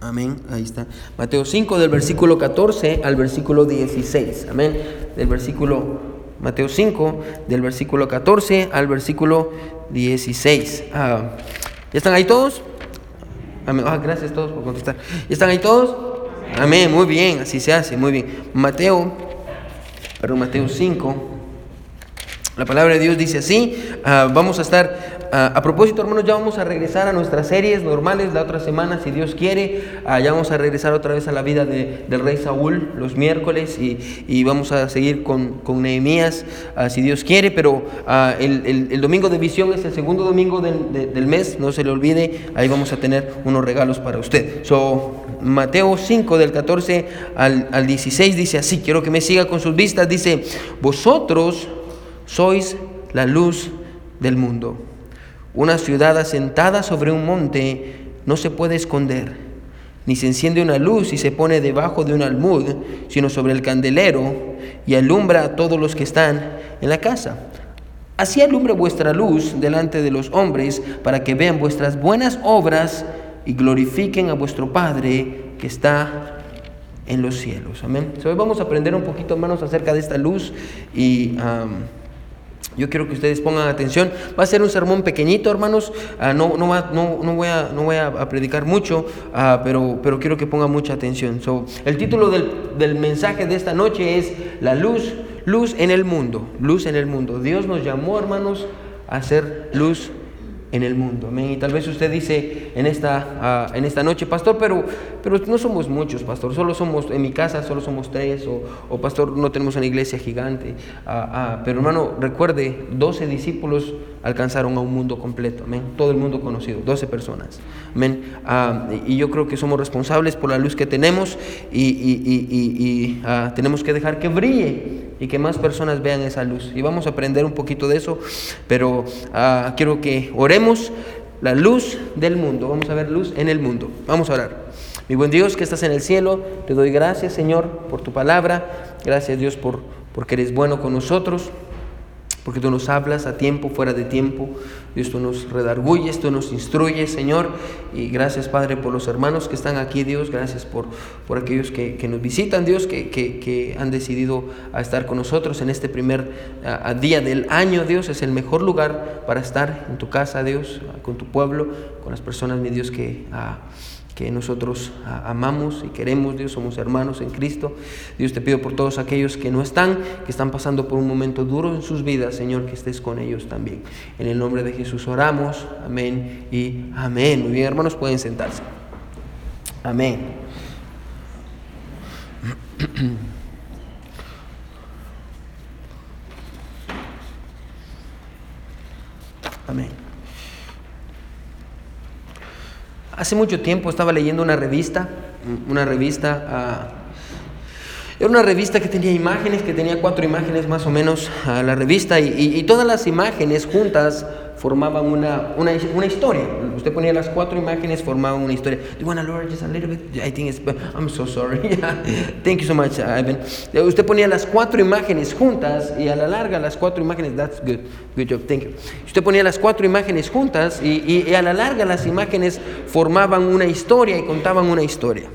Amén. Ahí está. Mateo 5 del versículo 14 al versículo 16. Amén. Del versículo Mateo 5 del versículo 14 al versículo 16. Ah, ¿Ya están ahí todos? Amén. Ah, gracias a todos por contestar. ¿Ya están ahí todos? Amén. Muy bien. Así se hace. Muy bien. Mateo, perdón, Mateo 5. La palabra de Dios dice así, ah, vamos a estar, ah, a propósito hermanos, ya vamos a regresar a nuestras series normales la otra semana, si Dios quiere, ah, ya vamos a regresar otra vez a la vida del rey Saúl los miércoles y, vamos a seguir con, con Nehemías, si Dios quiere, pero el, domingo de visión es el segundo domingo del, mes, no se le olvide, ahí vamos a tener unos regalos para usted. So, Mateo 5 del 14 al, al 16 dice así, quiero que me siga con sus vistas, dice, vosotros sois la luz del mundo. Una ciudad asentada sobre un monte no se puede esconder, ni se enciende una luz y se pone debajo de un almud, sino sobre el candelero y alumbra a todos los que están en la casa. Así alumbre vuestra luz delante de los hombres, para que vean vuestras buenas obras y glorifiquen a vuestro Padre que está en los cielos. Amén. hoy vamos a aprender un poquito, hermanos, acerca de esta luz y... Yo quiero que ustedes pongan atención. Va a ser un sermón pequeñito, hermanos. Ah, no, no, no, voy a, no voy a predicar mucho, ah, pero, pero quiero que pongan mucha atención. So, el título del, del mensaje de esta noche es La luz, luz en el mundo. Luz en el mundo. Dios nos llamó, hermanos, a ser luz en el mundo. Amén. Y tal vez usted dice en esta, ah, en esta noche, pastor, pero, pero no somos muchos, pastor. Solo somos, en mi casa solo somos tres, o, o pastor, no tenemos una iglesia gigante. Ah, ah, pero hermano, recuerde, 12 discípulos alcanzaron a un mundo completo. Amén. Todo el mundo conocido, 12 personas. Amén. y yo creo que somos responsables por la luz que tenemos y, y, y tenemos que dejar que brille y que más personas vean esa luz. Y vamos a aprender un poquito de eso, pero ah, quiero que oremos la luz del mundo. Vamos a ver luz en el mundo. Vamos a orar. Mi buen Dios que estás en el cielo, te doy gracias Señor por tu palabra. Gracias Dios por porque eres bueno con nosotros porque tú nos hablas a tiempo, fuera de tiempo. Dios, tú nos redarguyes, tú nos instruyes, Señor. Y gracias, Padre, por los hermanos que están aquí, Dios. Gracias por, por aquellos que, nos visitan, Dios, que, que, han decidido a estar con nosotros en este primer día del año, Dios. Es el mejor lugar para estar en tu casa, Dios, con tu pueblo, con las personas, mi Dios, que que nosotros amamos y queremos, Dios, somos hermanos en Cristo. Dios te pido por todos aquellos que no están, que están pasando por un momento duro en sus vidas, Señor, que estés con ellos también. En el nombre de Jesús oramos, amén y amén. Muy bien, hermanos, pueden sentarse. Amén. Amén. Hace mucho tiempo estaba leyendo una revista, una revista, ah, era una revista que tenía imágenes, que tenía cuatro imágenes más o menos a la revista y, todas las imágenes juntas formaban una, una, una, historia. Usted ponía las cuatro imágenes, formaban una historia. Do you want to lower just a little bit? I think it's, I'm so sorry. Thank you so much, Ivan. Usted ponía las cuatro imágenes juntas y a la larga las cuatro imágenes, that's good, good job, thank you. Usted ponía las cuatro imágenes juntas y, y a la larga las imágenes formaban una historia y contaban una historia.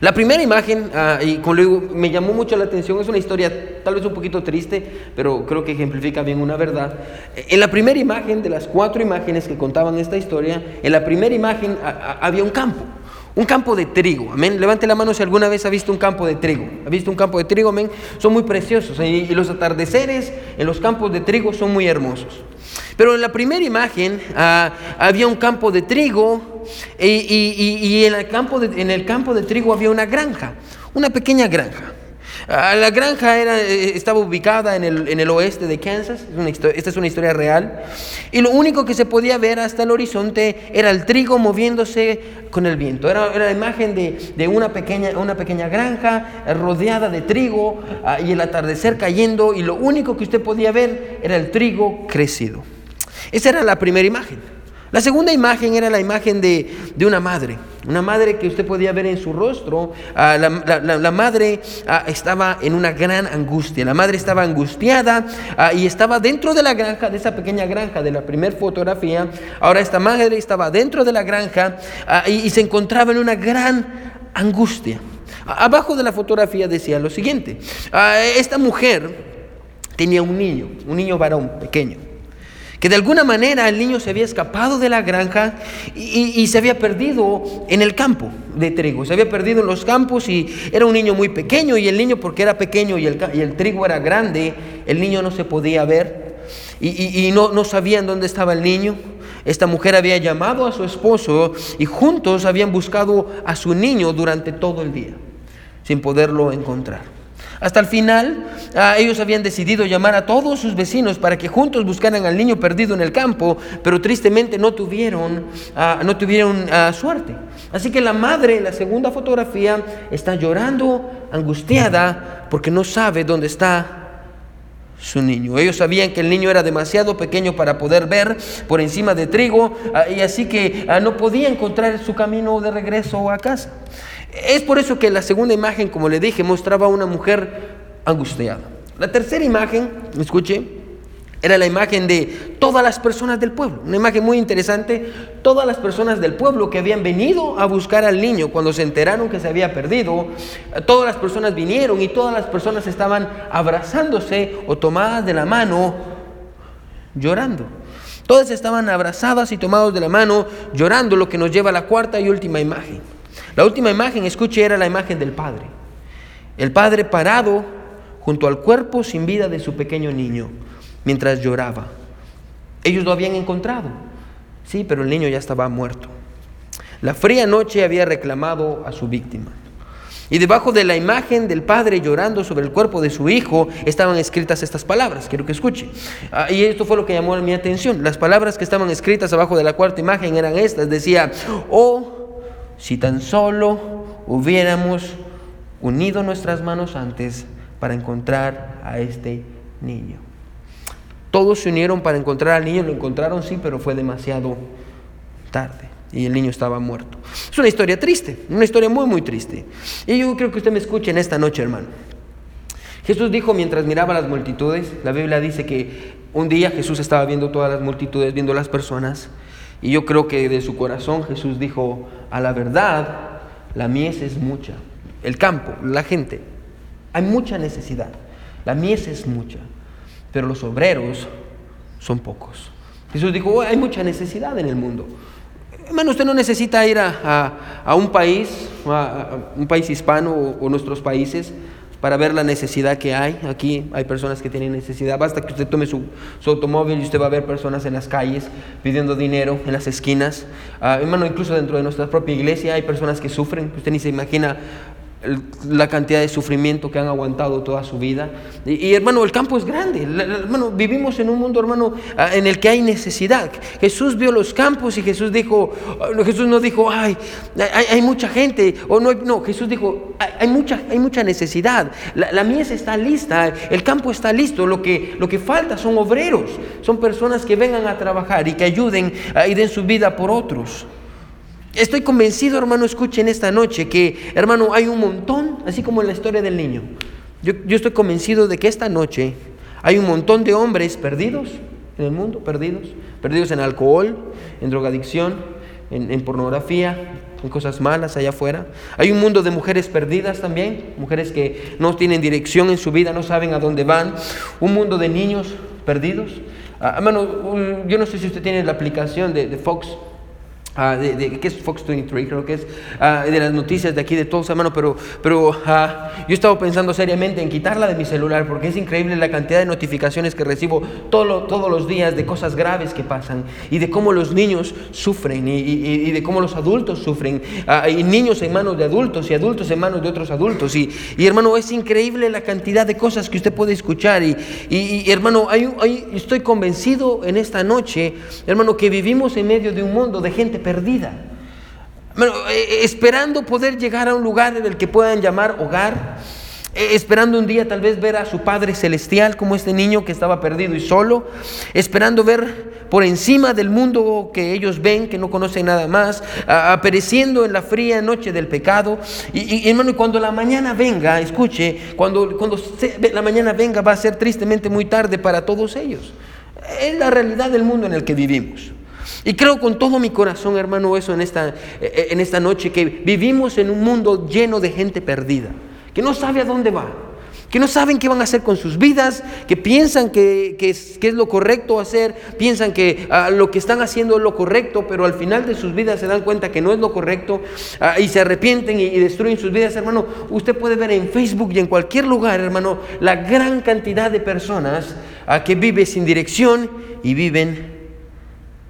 La primera imagen, ah, y con me llamó mucho la atención, es una historia tal vez un poquito triste, pero creo que ejemplifica bien una verdad. En la primera imagen, de las cuatro imágenes que contaban esta historia, en la primera imagen había un campo. Un campo de trigo, amén. Levante la mano si alguna vez ha visto un campo de trigo. ¿Ha visto un campo de trigo, amén? Son muy preciosos y los atardeceres en los campos de trigo son muy hermosos. Pero en la primera imagen ah, había un campo de trigo y, en, el campo de, en el campo de trigo había una granja, una pequeña granja. Ah, la granja era, eh, estaba ubicada en el, oeste de Kansas, esta es una historia real, y lo único que se podía ver hasta el horizonte era el trigo moviéndose con el viento. Era, la imagen de, de, una, pequeña, una pequeña granja eh, rodeada de trigo ah, y el atardecer cayendo, y lo único que usted podía ver era el trigo crecido. Esa era la primera imagen. La segunda imagen era la imagen de, una madre, una madre que usted podía ver en su rostro. Ah, la, madre ah, estaba en una gran angustia, la madre estaba angustiada ah, y estaba dentro de la granja, de esa pequeña granja de la primera fotografía. Ahora esta madre estaba dentro de la granja y, y se encontraba en una gran angustia. Abajo de la fotografía decía lo siguiente, esta mujer tenía un niño, un niño varón pequeño que de alguna manera el niño se había escapado de la granja y, se había perdido en el campo de trigo, se había perdido en los campos y era un niño muy pequeño y el niño porque era pequeño y el, trigo era grande, el niño no se podía ver y, no, no sabían dónde estaba el niño. Esta mujer había llamado a su esposo y juntos habían buscado a su niño durante todo el día, sin poderlo encontrar. Hasta el final, ah, ellos habían decidido llamar a todos sus vecinos para que juntos buscaran al niño perdido en el campo, pero tristemente no tuvieron, ah, no tuvieron ah, suerte. Así que la madre en la segunda fotografía está llorando, angustiada, porque no sabe dónde está su niño. Ellos sabían que el niño era demasiado pequeño para poder ver por encima de trigo y así que no podía encontrar su camino de regreso a casa. Es por eso que la segunda imagen, como le dije, mostraba a una mujer angustiada. La tercera imagen, escuche, era la imagen de todas las personas del pueblo. Una imagen muy interesante. Todas las personas del pueblo que habían venido a buscar al niño cuando se enteraron que se había perdido, todas las personas vinieron y todas las personas estaban abrazándose o tomadas de la mano, llorando. Todas estaban abrazadas y tomados de la mano, llorando, lo que nos lleva a la cuarta y última imagen. La última imagen, escuche, era la imagen del Padre. El Padre parado junto al cuerpo sin vida de su pequeño niño, mientras lloraba. Ellos lo habían encontrado, sí, pero el niño ya estaba muerto. La fría noche había reclamado a su víctima. Y debajo de la imagen del padre llorando sobre el cuerpo de su hijo estaban escritas estas palabras. Quiero que escuche. Ah, y esto fue lo que llamó mi atención. Las palabras que estaban escritas abajo de la cuarta imagen eran estas. Decía, oh si tan solo hubiéramos unido nuestras manos antes para encontrar a este niño. Todos se unieron para encontrar al niño, lo encontraron sí, pero fue demasiado tarde y el niño estaba muerto. Es una historia triste, una historia muy, muy triste. Y yo creo que usted me escuche en esta noche, hermano. Jesús dijo mientras miraba las multitudes, la Biblia dice que un día Jesús estaba viendo todas las multitudes, viendo las personas, y yo creo que de su corazón Jesús dijo, a la verdad, la mies es mucha. El campo, la gente, hay mucha necesidad. La mies es mucha, pero los obreros son pocos. Jesús dijo, oh, hay mucha necesidad en el mundo. Hermano, usted no necesita ir a, un país, a, un país hispano o nuestros países para ver la necesidad que hay. Aquí hay personas que tienen necesidad. Basta que usted tome su, automóvil y usted va a ver personas en las calles pidiendo dinero en las esquinas. Ah, hermano, incluso dentro de nuestra propia iglesia hay personas que sufren. Usted ni se imagina la cantidad de sufrimiento que han aguantado toda su vida. Y, hermano, el campo es grande. Vivimos en un mundo, hermano, ah, en el que hay necesidad. Jesús vio los campos y Jesús dijo, ah, Jesús no dijo, ay, hay, mucha gente. O no, no, Jesús dijo, hay, mucha, hay mucha necesidad. La, la, mies está lista, el campo está listo. Lo que, lo que falta son obreros, son personas que vengan a trabajar y que ayuden ah, y den su vida por otros. Estoy convencido, hermano, escuchen esta noche que, hermano, hay un montón, así como en la historia del niño. Yo, estoy convencido de que esta noche hay un montón de hombres perdidos en el mundo, perdidos, perdidos en alcohol, en drogadicción, en, en pornografía, en cosas malas allá afuera. Hay un mundo de mujeres perdidas también, mujeres que no tienen dirección en su vida, no saben a dónde van. Un mundo de niños perdidos. Ah, hermano, yo no sé si usted tiene la aplicación de, de Fox Ah, de, de, ¿qué es Fox 23? Creo que es ah, de las noticias de aquí de todos, hermano, pero, pero uh, yo estaba pensando seriamente en quitarla de mi celular porque es increíble la cantidad de notificaciones que recibo todo todos los días de cosas graves que pasan y de cómo los niños sufren y, y, de cómo los adultos sufren, y niños en manos de adultos y adultos en manos de otros adultos. Y, hermano, es increíble la cantidad de cosas que usted puede escuchar. Y, hermano, hay, hay, estoy convencido en esta noche, hermano, que vivimos en medio de un mundo de gente perdida. Eh, esperando poder llegar a un lugar en el que puedan llamar hogar, eh, esperando un día tal vez ver a su Padre Celestial como este niño que estaba perdido y solo, esperando ver por encima del mundo que ellos ven, que no conocen nada más, apareciendo en la fría noche del pecado. Y, hermano, cuando la mañana venga, escuche, cuando, cuando la mañana venga va a ser tristemente muy tarde para todos ellos. Es la realidad del mundo en el que vivimos. Y creo con todo mi corazón, hermano, eso en esta, en esta noche, que vivimos en un mundo lleno de gente perdida que no sabe a dónde va, que no saben qué van a hacer con sus vidas, que piensan que, es, lo correcto hacer, piensan que ah, lo que están haciendo es lo correcto, pero al final de sus vidas se dan cuenta que no es lo correcto ah, y se arrepienten y, destruyen sus vidas, hermano. Usted puede ver en Facebook y en cualquier lugar, hermano, la gran cantidad de personas ah, que viven sin dirección y viven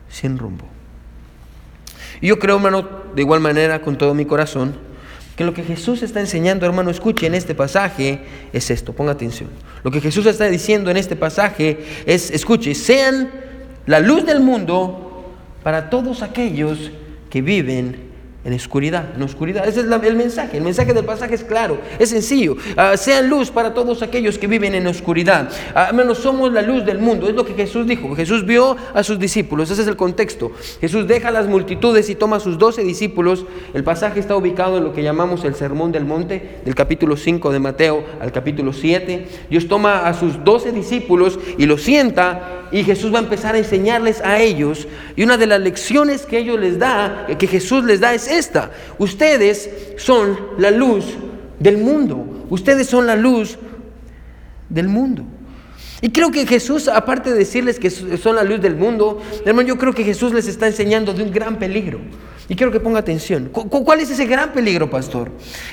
sin rumbo. Y yo creo, hermano, de igual manera, con todo mi corazón, que lo que Jesús está enseñando, hermano, escuche en este pasaje, es esto, ponga atención. Lo que Jesús está diciendo en este pasaje es, escuche, sean la luz del mundo para todos aquellos que viven en oscuridad, en oscuridad. Ese es el mensaje. El mensaje del pasaje es claro, es sencillo. Ah, sean luz para todos aquellos que viven en oscuridad. Al ah, menos somos la luz del mundo. Es lo que Jesús dijo. Jesús vio a sus discípulos. Ese es el contexto. Jesús deja a las multitudes y toma a sus doce discípulos. El pasaje está ubicado en lo que llamamos el Sermón del Monte, del capítulo 5 de Mateo al capítulo 7. Dios toma a sus doce discípulos y los sienta y Jesús va a empezar a enseñarles a ellos. Y una de las lecciones que ellos les da, que Jesús les da es esta. Ustedes son la luz del mundo. Ustedes son la luz del mundo. Y creo que Jesús, aparte de decirles que son la luz del mundo, hermano, yo creo que Jesús les está enseñando de un gran peligro. Y quiero que ponga atención. ¿Cuál es ese gran peligro, pastor?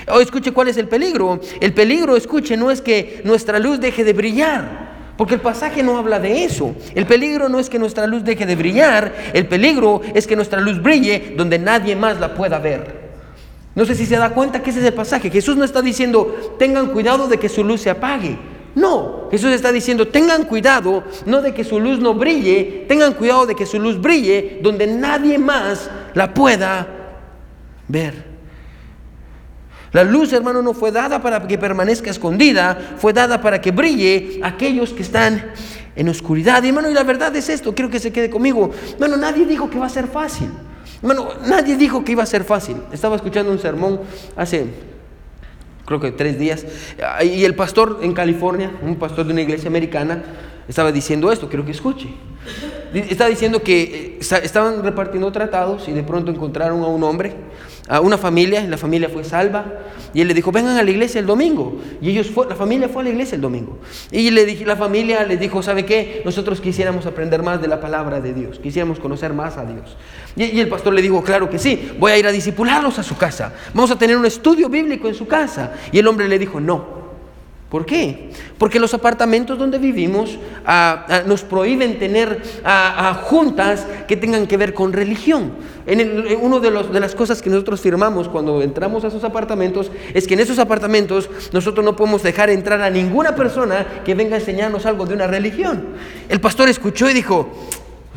O escuche, ¿cuál es el peligro? El peligro, escuche, no es que nuestra luz deje de brillar. Porque el pasaje no habla de eso. El peligro no es que nuestra luz deje de brillar, el peligro es que nuestra luz brille donde nadie más la pueda ver. No sé si se da cuenta que ese es el pasaje. Jesús no está diciendo, tengan cuidado de que su luz se apague. No, Jesús está diciendo, tengan cuidado, no de que su luz no brille, tengan cuidado de que su luz brille donde nadie más la pueda ver. La luz, hermano, no fue dada para que permanezca escondida, fue dada para que brille aquellos que están en oscuridad. Hermano, y la verdad es esto, quiero que se quede conmigo. Bueno, nadie dijo que va a ser fácil. Hermano, nadie dijo que iba a ser fácil. Estaba escuchando un sermón hace, creo que tres días, y el pastor en California, un pastor de una iglesia americana, estaba diciendo esto, quiero que escuche. Está diciendo que eh, estaban repartiendo tratados y de pronto encontraron a un hombre a una familia, y la familia fue salva, y él le dijo, vengan a la iglesia el domingo. Y ellos fue, la familia fue a la iglesia el domingo. Y le dije, la familia les dijo, ¿sabe qué? Nosotros quisiéramos aprender más de la palabra de Dios, quisiéramos conocer más a Dios. Y, y el pastor le dijo, claro que sí, voy a ir a disipularlos a su casa, vamos a tener un estudio bíblico en su casa. Y el hombre le dijo, no, ¿Por qué? Porque los apartamentos donde vivimos ah, ah, nos prohíben tener ah, juntas que tengan que ver con religión. En uno de, de las cosas que nosotros firmamos cuando entramos a esos apartamentos es que en esos apartamentos nosotros no podemos dejar entrar a ninguna persona que venga a enseñarnos algo de una religión. El pastor escuchó y dijo,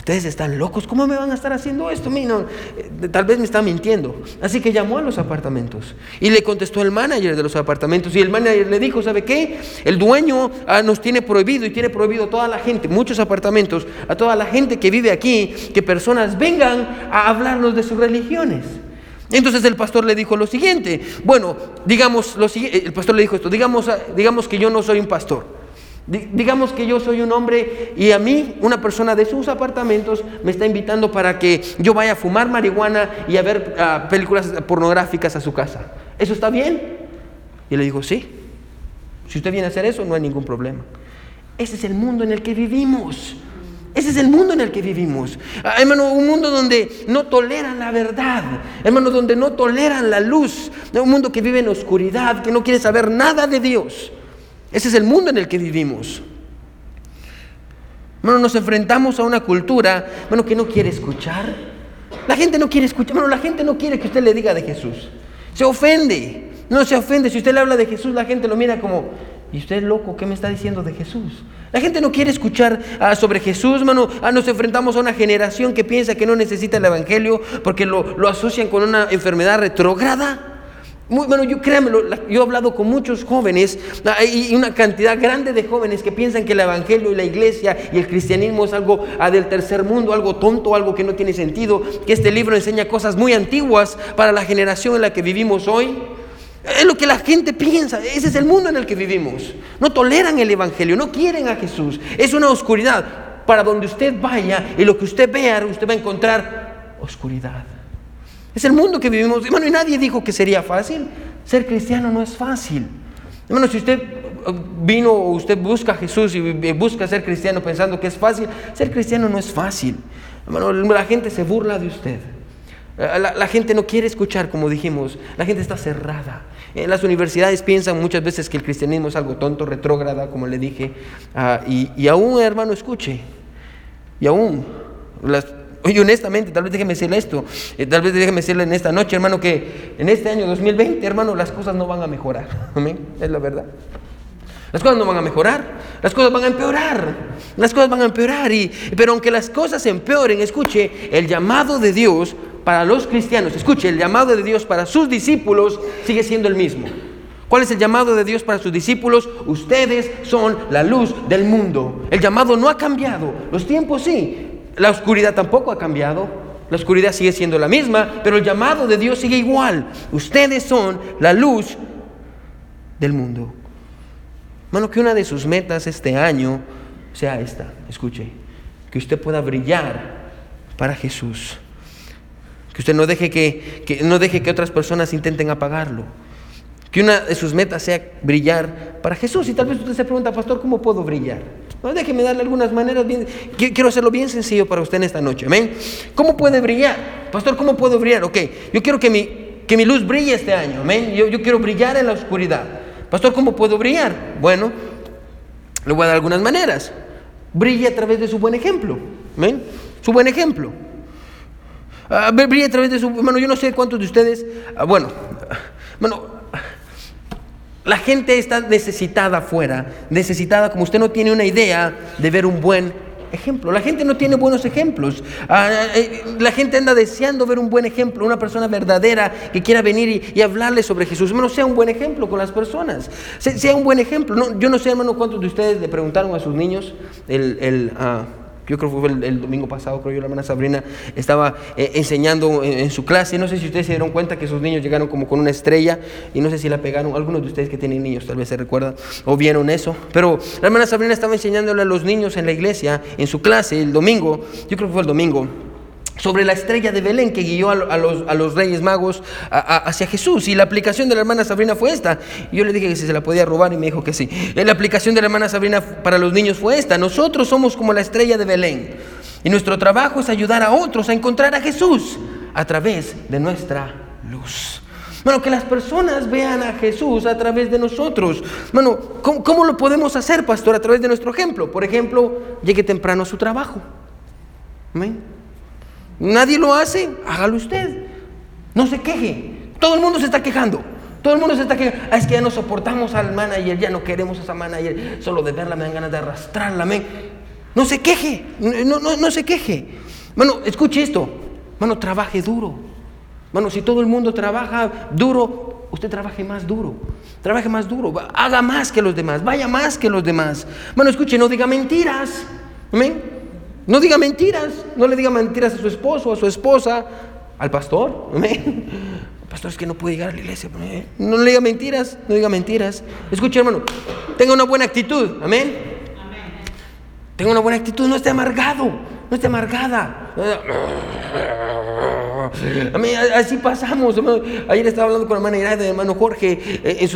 ustedes están locos, ¿cómo me van a estar haciendo esto? Eh, tal vez me está mintiendo. Así que llamó a los apartamentos y le contestó el manager de los apartamentos y el manager le dijo, ¿sabe qué? El dueño ah, nos tiene prohibido y tiene prohibido a toda la gente, muchos apartamentos, a toda la gente que vive aquí, que personas vengan a hablarnos de sus religiones. Entonces el pastor le dijo lo siguiente, bueno, digamos, lo, el pastor le dijo esto, digamos, ah, digamos que yo no soy un pastor. Digamos que yo soy un hombre y a mí una persona de sus apartamentos me está invitando para que yo vaya a fumar marihuana y a ver ah, películas pornográficas a su casa. ¿Eso está bien? Y le digo, sí. Si usted viene a hacer eso, no hay ningún problema. Ese es el mundo en el que vivimos. Ese es el mundo en el que vivimos. Ah, hermano, un mundo donde no toleran la verdad. Hermano, donde no toleran la luz. Un mundo que vive en oscuridad, que no quiere saber nada de Dios. Ese es el mundo en el que vivimos. Bueno, nos enfrentamos a una cultura, bueno, que no quiere escuchar. La gente no quiere escuchar, bueno, la gente no quiere que usted le diga de Jesús. Se ofende. No se ofende. Si usted le habla de Jesús, la gente lo mira como, ¿y usted es loco? ¿Qué me está diciendo de Jesús? La gente no quiere escuchar ah, sobre Jesús, hermano. Ah, nos enfrentamos a una generación que piensa que no necesita el Evangelio porque lo, lo asocian con una enfermedad retrógrada. Bueno, yo créanmelo, yo he hablado con muchos jóvenes ah, y una cantidad grande de jóvenes que piensan que el evangelio y la iglesia y el cristianismo es algo ah, del tercer mundo, algo tonto, algo que no tiene sentido, que este libro enseña cosas muy antiguas para la generación en la que vivimos hoy. Es lo que la gente piensa, ese es el mundo en el que vivimos. No toleran el evangelio, no quieren a Jesús. Es una oscuridad. Para donde usted vaya y lo que usted vea, usted va a encontrar oscuridad. Es el mundo que vivimos. Hermano, y nadie dijo que sería fácil. Ser cristiano no es fácil. Hermano, si usted uh, vino o usted busca a Jesús y busca ser cristiano pensando que es fácil, ser cristiano no es fácil. Hermano, la gente se burla de usted. Eh, la, gente no quiere escuchar, como dijimos. La gente está cerrada. En las universidades piensan muchas veces que el cristianismo es algo tonto, retrógrada, como le dije. Ah, y, y aún, hermano, escuche. Y aún las Oye, honestamente, tal vez déjeme decirle esto, eh, tal vez déjeme decirle en esta noche, hermano, que en este año 2020, hermano, las cosas no van a mejorar. Amén, es la verdad. Las cosas no van a mejorar, las cosas van a empeorar, las cosas van a empeorar. Y, pero aunque las cosas empeoren, escuche, el llamado de Dios para los cristianos, escuche, el llamado de Dios para sus discípulos sigue siendo el mismo. ¿Cuál es el llamado de Dios para sus discípulos? Ustedes son la luz del mundo. El llamado no ha cambiado, los tiempos sí, la oscuridad tampoco ha cambiado. La oscuridad sigue siendo la misma, pero el llamado de Dios sigue igual. Ustedes son la luz del mundo. Hermano, que una de sus metas este año sea esta. Escuche, que usted pueda brillar para Jesús. Que usted no deje que, que, no deje que otras personas intenten apagarlo. Que una de sus metas sea brillar para Jesús. Y tal vez usted se pregunta, pastor, ¿cómo puedo brillar? Déjeme darle algunas maneras. Quiero hacerlo bien sencillo para usted en esta noche. Amén. ¿Cómo puede brillar? Pastor, ¿cómo puedo brillar? Ok, yo quiero que mi, que mi luz brille este año. Amén. Yo, yo quiero brillar en la oscuridad. Pastor, ¿cómo puedo brillar? Bueno, le voy a dar algunas maneras. Brille a través de su buen ejemplo. Amén. Su buen ejemplo. Uh, brille a través de su. Bueno, yo no sé cuántos de ustedes. Uh, bueno, bueno la gente está necesitada afuera, necesitada como usted no tiene una idea de ver un buen ejemplo. La gente no tiene buenos ejemplos. Ah, eh, la gente anda deseando ver un buen ejemplo, una persona verdadera que quiera venir y, hablarle sobre Jesús. Hermano, sea un buen ejemplo con las personas. Sea, un buen ejemplo. No, yo no sé, hermano, cuántos de ustedes le preguntaron a sus niños el... el uh, yo creo que fue el, domingo pasado, creo yo, la hermana Sabrina estaba eh, enseñando en, su clase. No sé si ustedes se dieron cuenta que sus niños llegaron como con una estrella y no sé si la pegaron. Algunos de ustedes que tienen niños tal vez se recuerdan o vieron eso. Pero la hermana Sabrina estaba enseñándole a los niños en la iglesia, en su clase, el domingo. Yo creo que fue el domingo sobre la estrella de Belén que guió a, los, a los, reyes magos hacia Jesús. Y la aplicación de la hermana Sabrina fue esta. yo le dije que si se la podía robar y me dijo que sí. La aplicación de la hermana Sabrina para los niños fue esta. Nosotros somos como la estrella de Belén. Y nuestro trabajo es ayudar a otros a encontrar a Jesús a través de nuestra luz. Bueno, que las personas vean a Jesús a través de nosotros. Bueno, ¿cómo, ¿cómo, lo podemos hacer, pastor? A través de nuestro ejemplo. Por ejemplo, llegue temprano a su trabajo. Amén. Nadie lo hace, hágalo usted. No se queje. Todo el mundo se está quejando. Todo el mundo se está quejando. Ah, es que ya no soportamos al manager, ya no queremos a esa manager. Solo de verla me dan ganas de arrastrarla. No se queje, no, no, no se queje. Bueno, escuche esto. Bueno, trabaje duro. Bueno, si todo el mundo trabaja duro, usted trabaje más duro. Trabaje más duro. Haga más que los demás. Vaya más que los demás. Bueno, escuche, no diga mentiras. Amén. No diga mentiras, no le diga mentiras a su esposo, a su esposa, al pastor. El pastor es que no puede llegar a la iglesia. No le diga mentiras, no diga mentiras. Escuche, hermano, tenga una buena actitud. Amén. Tenga una buena actitud, no esté amargado, no esté amargada. Así pasamos. Ayer estaba hablando con la hermana Iraida, el hermano Jorge, eh, en,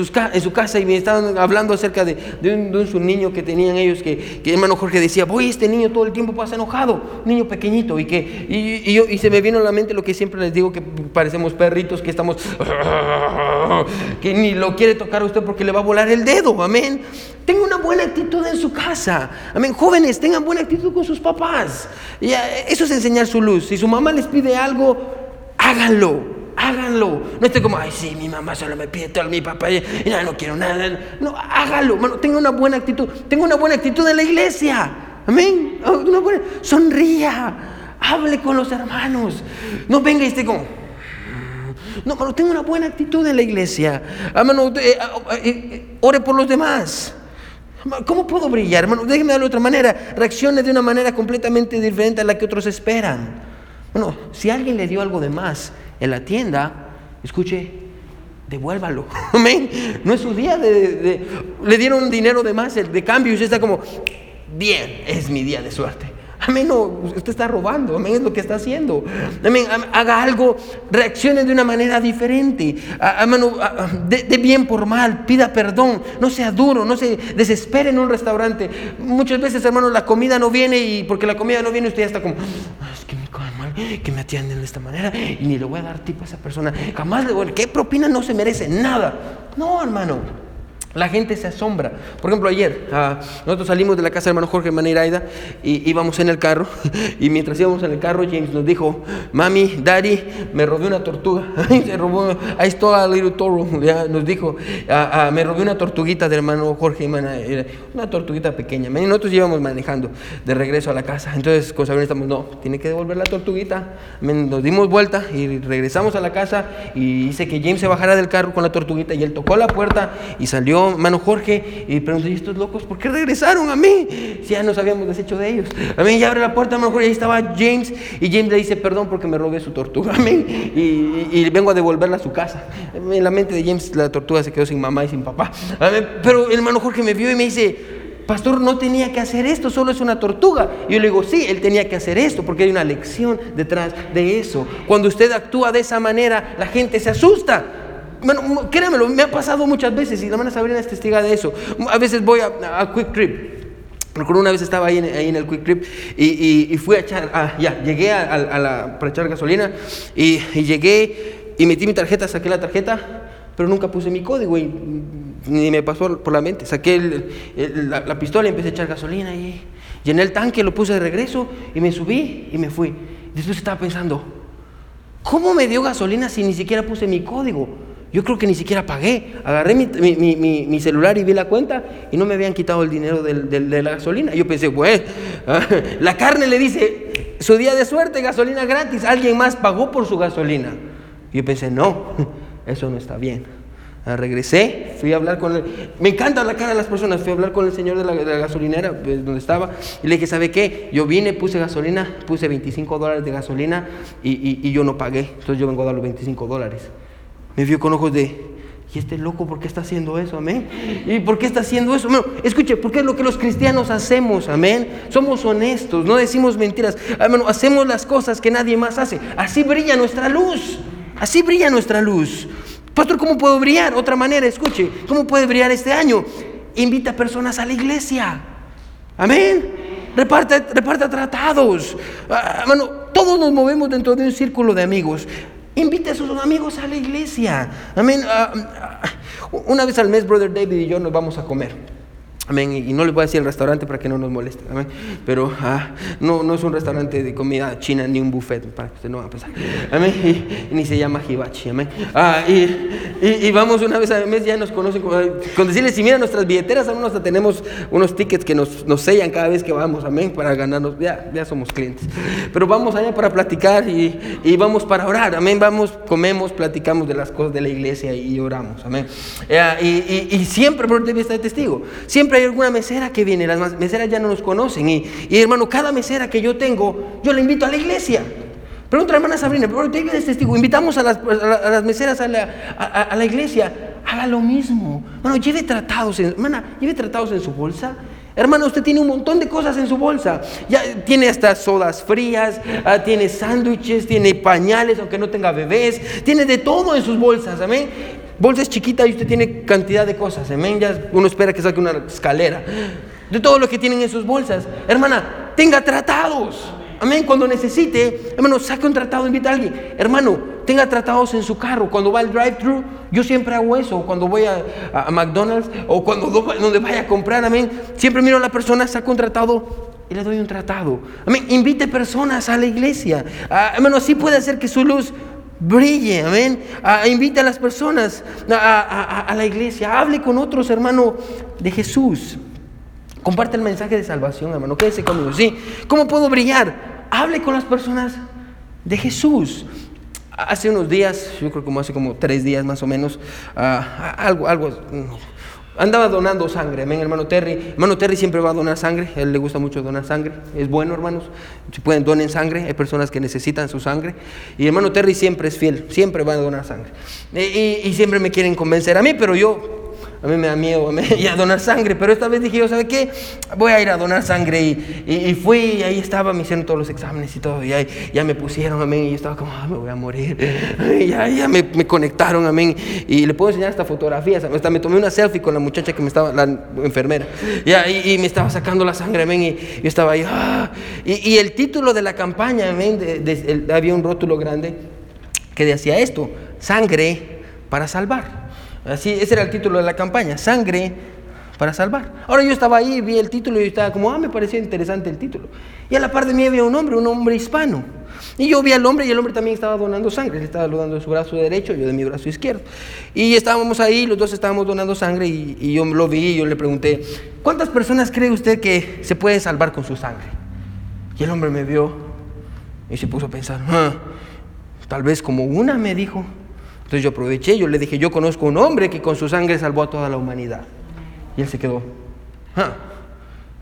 su casa y me estaban hablando acerca de, un, niño que tenían ellos, que, hermano Jorge decía, voy, este niño todo el tiempo pasa enojado, niño pequeñito, y que y se me vino a la mente lo que siempre les digo, que parecemos perritos, que estamos, que ni lo quiere tocar a usted porque le va a volar el dedo, amén. Tenga una buena actitud en su casa, amén. Jóvenes, tengan buena actitud con sus papás. Y eso es enseñar su luz. Si su mamá les pide algo, háganlo, háganlo. No esté como, ay, sí, mi mamá solo me pide todo, mi papá, y ya no quiero nada. No, hágalo, Bueno, tenga una buena actitud. Tenga una buena actitud en la iglesia. Amén. Oh, sonría, hable con los hermanos. No venga y esté como, No, hermano, tenga una buena actitud en la iglesia. Hermano, eh, eh, eh, ore por los demás. ¿Cómo puedo brillar, hermano? Déjeme darle otra manera. Reaccione de una manera completamente diferente a la que otros esperan. Bueno, si alguien le dio algo de más en la tienda, escuche, devuélvalo. Amén. No es su día de, Le dieron dinero de más, de cambio, y usted está como, bien, es mi día de suerte. Amén, no, usted está robando, amén, es lo que está haciendo. Amén, haga algo, reaccione de una manera diferente. de, de, bien por mal, pida perdón, no sea duro, no se desespere en un restaurante. Muchas veces, hermano, la comida no viene y porque la comida no viene, usted ya está como, es que que me atienden de esta manera y ni le voy a dar tipo a esa persona. Jamás le voy a, ¿qué propina no se merece? Nada. No, hermano. La gente se asombra. Por ejemplo, ayer ah, nosotros salimos de la casa del hermano Jorge Maneiraida y íbamos en el carro. Y mientras íbamos en el carro, James nos dijo: Mami, Daddy, me robé una tortuga. se robó, ahí está little toro. Ya nos dijo: ah, ah, Me robé una tortuguita del hermano Jorge Maneiraida. Una tortuguita pequeña. Y nosotros íbamos manejando de regreso a la casa. Entonces, con Sabrina estamos: No, tiene que devolver la tortuguita. Nos dimos vuelta y regresamos a la casa. Y hice que James se bajara del carro con la tortuguita. Y él tocó la puerta y salió hermano Jorge, y pregunté, ¿y estos locos por qué regresaron a mí? Si ya nos habíamos deshecho de ellos. Amén, y abre la puerta, hermano Jorge, y ahí estaba James, y James le dice, perdón porque me robé su tortuga, amén, y, vengo a devolverla a su casa. En la mente de James la tortuga se quedó sin mamá y sin papá. Pero el hermano Jorge me vio y me dice, pastor, no tenía que hacer esto, solo es una tortuga. Y yo le digo, sí, él tenía que hacer esto, porque hay una lección detrás de eso. Cuando usted actúa de esa manera, la gente se asusta. Bueno, créanmelo, me ha pasado muchas veces y la hermana Sabrina es testiga de eso. A veces voy a, Quick Trip. Recuerdo una vez estaba ahí en, el Quick Trip y, fui a echar, ah, ya, llegué a, la, para echar gasolina y, llegué y metí mi tarjeta, saqué la tarjeta, pero nunca puse mi código y ni me pasó por la mente. Saqué la, pistola y empecé a echar gasolina y llené el tanque, lo puse de regreso y me subí y me fui. Después estaba pensando, ¿cómo me dio gasolina si ni siquiera puse mi código? Yo creo que ni siquiera pagué. Agarré mi, celular y vi la cuenta y no me habían quitado el dinero de la gasolina. Yo pensé, bueno, la carne le dice, su día de suerte, gasolina gratis. Alguien más pagó por su gasolina. Yo pensé, no, eso no está bien. Ah, regresé, fui a hablar con él. Me encanta la cara de las personas. Fui a hablar con el señor de la, gasolinera, pues, donde estaba, y le dije, ¿sabe qué? Yo vine, puse gasolina, puse 25 dólares de gasolina y, y yo no pagué. Entonces yo vengo a dar los 25 dólares. Me vio con ojos de, ¿y este loco por qué está haciendo eso? Amén. ¿Y por qué está haciendo eso? Bueno, escuche, porque es lo que los cristianos hacemos, amén. Somos honestos, no decimos mentiras. Amén. Hacemos las cosas que nadie más hace. Así brilla nuestra luz. Así brilla nuestra luz. Pastor, ¿cómo puedo brillar? Otra manera, escuche, ¿cómo puede brillar este año? Invita personas a la iglesia. Amén. Reparta, reparta tratados. Ah, todos nos movemos dentro de un círculo de amigos. Invite a sus amigos a la iglesia. Amén. Ah, ah, una vez al mes, Brother David y yo nos vamos a comer. Amén. Y no les voy a decir el restaurante para que no nos moleste. Amén. Pero ah, no, no es un restaurante de comida china ni un buffet para que usted no va a pensar. Amén. Y, ni se llama hibachi. Amén. Ah, y, y, vamos una vez al mes, ya nos conocen. Con decirles, si miran nuestras billeteras, aún hasta tenemos unos tickets que nos, nos sellan cada vez que vamos. Amén. Para ganarnos. Ya, ya somos clientes. Pero vamos allá para platicar y, y vamos para orar. Amén. Vamos, comemos, platicamos de las cosas de la iglesia y oramos. Amén. y, y, siempre, Brother David está de testigo. Siempre hay alguna mesera que viene, las meseras ya no nos conocen. Y, hermano, cada mesera que yo tengo, yo la invito a la iglesia. Pregunta a la hermana Sabrina, pero te testigo, invitamos a las, a las meseras a la, a, la, iglesia, haga lo mismo. Bueno, lleve tratados, en, hermana, lleve tratados en su bolsa. Hermano, usted tiene un montón de cosas en su bolsa. Ya tiene hasta sodas frías, ah, tiene sándwiches, tiene pañales, aunque no tenga bebés, tiene de todo en sus bolsas, amén bolsa es chiquita y usted tiene cantidad de cosas. Amén. Ya uno espera que saque una escalera. De todo lo que tienen en sus bolsas. Hermana, tenga tratados. Amén. Cuando necesite, hermano, saque un tratado, invita a alguien. Hermano, tenga tratados en su carro. Cuando va al drive-thru, yo siempre hago eso. Cuando voy a, McDonald's o cuando donde vaya a comprar, amén. Siempre miro a la persona, saco un tratado y le doy un tratado. Amén. Invite personas a la iglesia. Ah, hermano, así puede hacer que su luz brille, amén. invite a las personas a, la iglesia, hable con otros, hermano, de Jesús. Comparte el mensaje de salvación, hermano. Quédese conmigo, ¿sí? ¿Cómo puedo brillar? Hable con las personas de Jesús. Hace unos días, yo creo como hace como tres días más o menos, ah, algo, algo, andaba donando sangre, amén, hermano Terry. Hermano Terry siempre va a donar sangre, a él le gusta mucho donar sangre, es bueno, hermanos. Si pueden, donen sangre, hay personas que necesitan su sangre. Y hermano Terry siempre es fiel, siempre va a donar sangre. y siempre me quieren convencer a mí, pero yo a mí me da miedo ir a donar sangre, pero esta vez dije yo, ¿sabe qué? Voy a ir a donar sangre y, y, fui y ahí estaba, me hicieron todos los exámenes y todo, y ahí, ya me pusieron, amén, y yo estaba como, ah, me voy a morir, y ya, ya me, me, conectaron, amén, y le puedo enseñar esta fotografía, hasta me tomé una selfie con la muchacha que me estaba, la enfermera, y, y me estaba sacando la sangre, amén, y yo estaba ahí, ah, y, el título de la campaña, amén, había un rótulo grande que decía esto, sangre para salvar. Así, ese era el título de la campaña, sangre para salvar. Ahora yo estaba ahí, vi el título y estaba como, ah, me parecía interesante el título. Y a la par de mí había un hombre, un hombre hispano. Y yo vi al hombre y el hombre también estaba donando sangre. Él estaba donando su brazo derecho, yo de mi brazo izquierdo. Y estábamos ahí, los dos estábamos donando sangre y, yo lo vi y yo le pregunté, ¿cuántas personas cree usted que se puede salvar con su sangre? Y el hombre me vio y se puso a pensar, ah, tal vez como una, me dijo. Entonces yo aproveché, yo le dije, yo conozco un hombre que con su sangre salvó a toda la humanidad. Y él se quedó. Ah.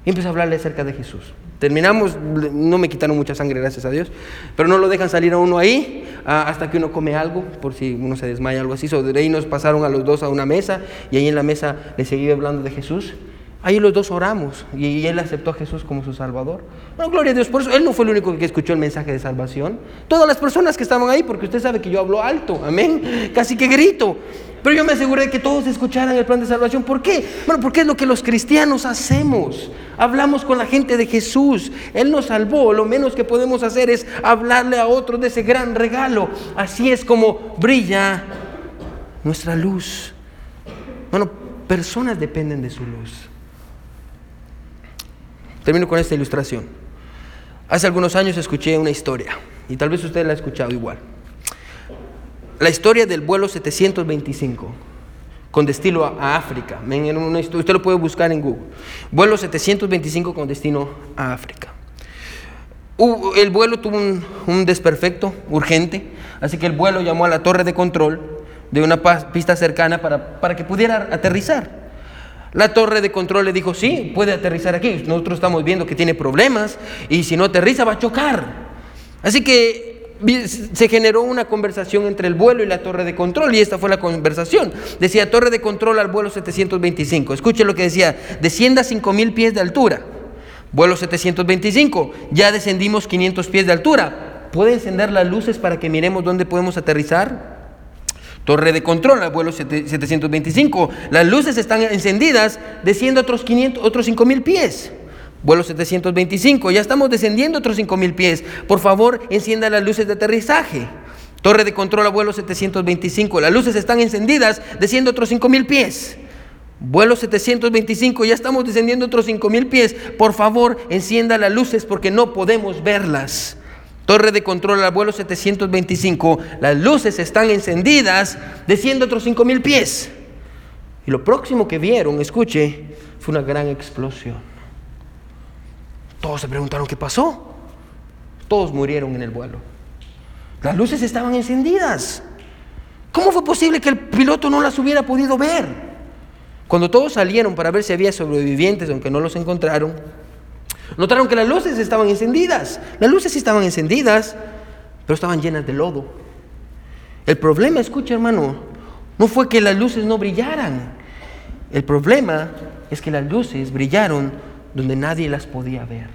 Y a hablarle acerca de Jesús. Terminamos, no me quitaron mucha sangre, gracias a Dios, pero no lo dejan salir a uno ahí ah, hasta que uno come algo, por si uno se desmaya, algo así. So, ahí nos pasaron a los dos a una mesa y ahí en la mesa le seguí hablando de Jesús. Ahí los dos oramos y él aceptó a Jesús como su Salvador. Bueno, gloria a Dios, por eso él no fue el único que escuchó el mensaje de salvación. Todas las personas que estaban ahí, porque usted sabe que yo hablo alto, amén, casi que grito. Pero yo me aseguré de que todos escucharan el plan de salvación. ¿Por qué? Bueno, porque es lo que los cristianos hacemos. Hablamos con la gente de Jesús. Él nos salvó. Lo menos que podemos hacer es hablarle a otros de ese gran regalo. Así es como brilla nuestra luz. Bueno, personas dependen de su luz. Termino con esta ilustración. Hace algunos años escuché una historia, y tal vez usted la ha escuchado igual. La historia del vuelo 725, con destino a África. Usted lo puede buscar en Google. Vuelo 725 con destino a África. El vuelo tuvo un, desperfecto urgente, así que el vuelo llamó a la torre de control de una pista cercana para, para que pudiera aterrizar. La torre de control le dijo, sí, puede aterrizar aquí. Nosotros estamos viendo que tiene problemas y si no aterriza va a chocar. Así que se generó una conversación entre el vuelo y la torre de control y esta fue la conversación. Decía torre de control al vuelo 725. Escuche lo que decía, descienda 5000 pies de altura. Vuelo 725, ya descendimos 500 pies de altura. ¿Puede encender las luces para que miremos dónde podemos aterrizar? Torre de control vuelo 725. Las luces están encendidas, desciende otros, 500, otros 5 mil pies. Vuelo 725, ya estamos descendiendo otros 5 mil pies. Por favor, encienda las luces de aterrizaje. Torre de control vuelo 725, las luces están encendidas, desciende otros 5 mil pies. Vuelo 725, ya estamos descendiendo otros 5 mil pies. Por favor, encienda las luces porque no podemos verlas. Torre de control al vuelo 725, las luces están encendidas, desciende otros 5000 pies. Y lo próximo que vieron, escuche, fue una gran explosión. Todos se preguntaron qué pasó. Todos murieron en el vuelo. Las luces estaban encendidas. ¿Cómo fue posible que el piloto no las hubiera podido ver? Cuando todos salieron para ver si había sobrevivientes, aunque no los encontraron, Notaron que las luces estaban encendidas. Las luces estaban encendidas, pero estaban llenas de lodo. El problema, escucha hermano, no fue que las luces no brillaran. El problema es que las luces brillaron donde nadie las podía ver.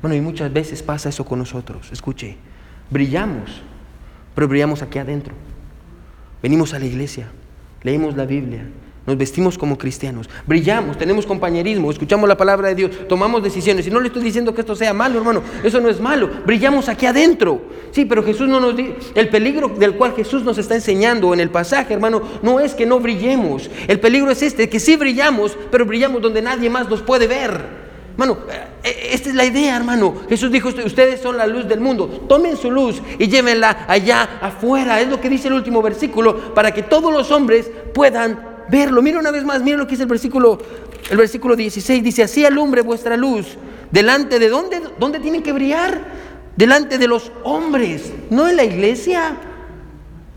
Bueno, y muchas veces pasa eso con nosotros. Escuche, brillamos, pero brillamos aquí adentro. Venimos a la iglesia, leímos la Biblia, nos vestimos como cristianos, brillamos, tenemos compañerismo, escuchamos la palabra de Dios, tomamos decisiones. Y no le estoy diciendo que esto sea malo, hermano, eso no es malo. Brillamos aquí adentro. Sí, pero Jesús no nos dice, el peligro del cual Jesús nos está enseñando en el pasaje, hermano, no es que no brillemos. El peligro es este, que sí brillamos, pero brillamos donde nadie más nos puede ver. Hermano, eh, eh, esta es la idea, hermano. Jesús dijo, ustedes son la luz del mundo. Tomen su luz y llévenla allá afuera. Es lo que dice el último versículo, para que todos los hombres puedan verlo. Mira una vez más, mira lo que dice el versículo, el versículo 16. Dice, así alumbre vuestra luz. ¿Delante de dónde? ¿Dónde tienen que brillar? Delante de los hombres, no en la iglesia,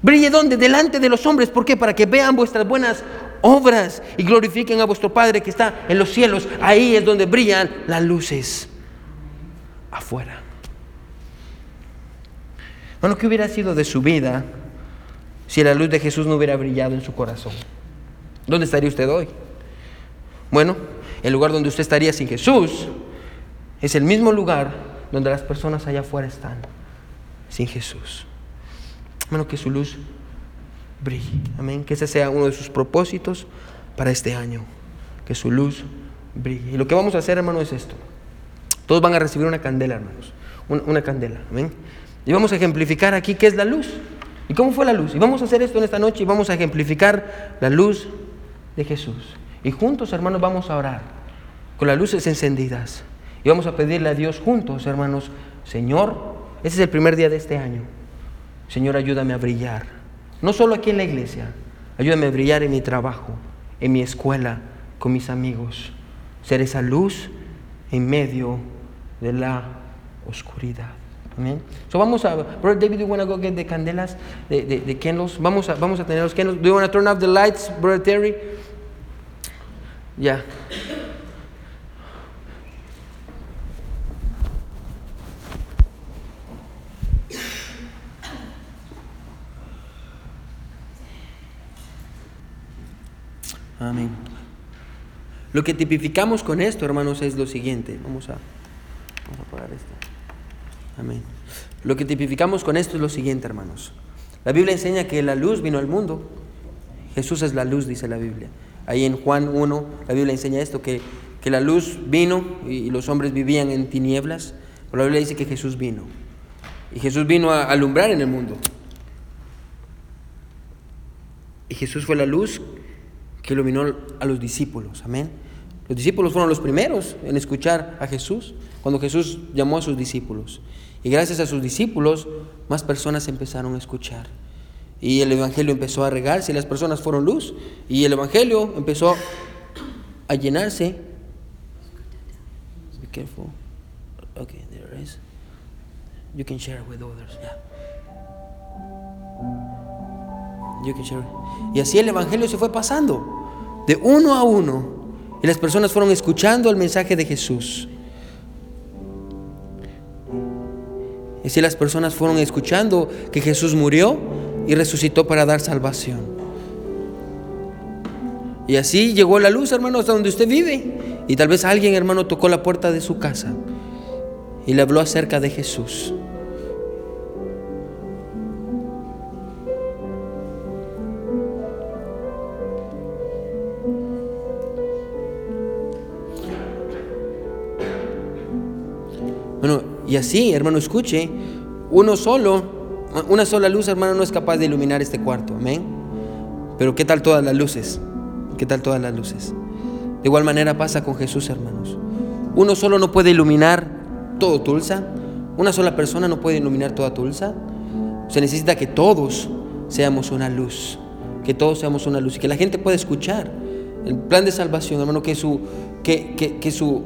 Brille donde? Delante de los hombres. ¿Por qué? Para que vean vuestras buenas obras y glorifiquen a vuestro Padre que está en los cielos. Ahí es donde brillan las luces. Afuera. Bueno, ¿qué hubiera sido de su vida si la luz de Jesús no hubiera brillado en su corazón? ¿Dónde estaría usted hoy? Bueno, el lugar donde usted estaría sin Jesús es el mismo lugar donde las personas allá afuera están, sin Jesús. Bueno, que su luz brille. Amén. Que ese sea uno de sus propósitos para este año. Que su luz brille. Y lo que vamos a hacer, hermano, es esto. Todos van a recibir una candela, hermanos. Una, una candela. Amén. Y vamos a ejemplificar aquí qué es la luz. ¿Y cómo fue la luz? Y vamos a hacer esto en esta noche y vamos a ejemplificar la luz de Jesús. Y juntos, hermanos, vamos a orar con las luces encendidas. Y vamos a pedirle a Dios juntos, hermanos, Señor, ese es el primer día de este año. Señor, ayúdame a brillar. No solo aquí en la iglesia, ayúdame a brillar en mi trabajo, en mi escuela, con mis amigos. Ser esa luz en medio de la oscuridad. Amén. So vamos a, Brother David, do you want to go get the candelas, the, the, the candles? Vamos a, vamos a tener los candles. Do you want to turn off the lights, Brother Terry? Ya. Amén. Lo que tipificamos con esto, hermanos, es lo siguiente. Vamos a, vamos a apagar esto. Amén. Lo que tipificamos con esto es lo siguiente, hermanos. La Biblia enseña que la luz vino al mundo. Jesús es la luz, dice la Biblia. Ahí en Juan 1, la Biblia enseña esto, que, que la luz vino y, los hombres vivían en tinieblas. Pero la Biblia dice que Jesús vino. Y Jesús vino a alumbrar en el mundo. Y Jesús fue la luz que iluminó a los discípulos. Amén. Los discípulos fueron los primeros en escuchar a Jesús cuando Jesús llamó a sus discípulos. Y gracias a sus discípulos, más personas empezaron a escuchar. Y el Evangelio empezó a regarse y las personas fueron luz. Y el Evangelio empezó a llenarse. Be careful. Okay, there is. You can share with others. Yeah. You can share. Y así el Evangelio se fue pasando de uno a uno. Y las personas fueron escuchando el mensaje de Jesús. Y así las personas fueron escuchando que Jesús murió y resucitó para dar salvación. Y así llegó la luz, hermano, hasta donde usted vive. Y tal vez alguien, hermano, tocó la puerta de su casa y le habló acerca de Jesús. Bueno, y así, hermano, escuche, uno solo, una sola luz, hermano, no es capaz de iluminar este cuarto, amén. Pero ¿qué tal todas las luces? ¿Qué tal todas las luces? De igual manera pasa con Jesús, hermanos. Uno solo no puede iluminar todo Tulsa. Una sola persona no puede iluminar toda Tulsa. Se necesita que todos seamos una luz. Que todos seamos una luz y que la gente pueda escuchar el plan de salvación, hermano, que su, que, que, que su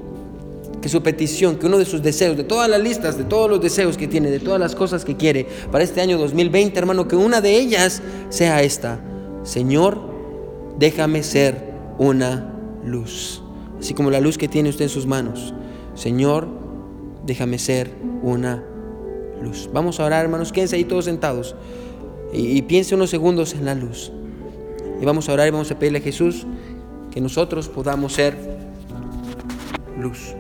que su petición, que uno de sus deseos, de todas las listas, de todos los deseos que tiene, de todas las cosas que quiere para este año 2020, hermano, que una de ellas sea esta. Señor, déjame ser una luz, así como la luz que tiene usted en sus manos. Señor, déjame ser una luz. Vamos a orar, hermanos, quédense ahí todos sentados y, piense unos segundos en la luz. Y vamos a orar y vamos a pedirle a Jesús que nosotros podamos ser luz.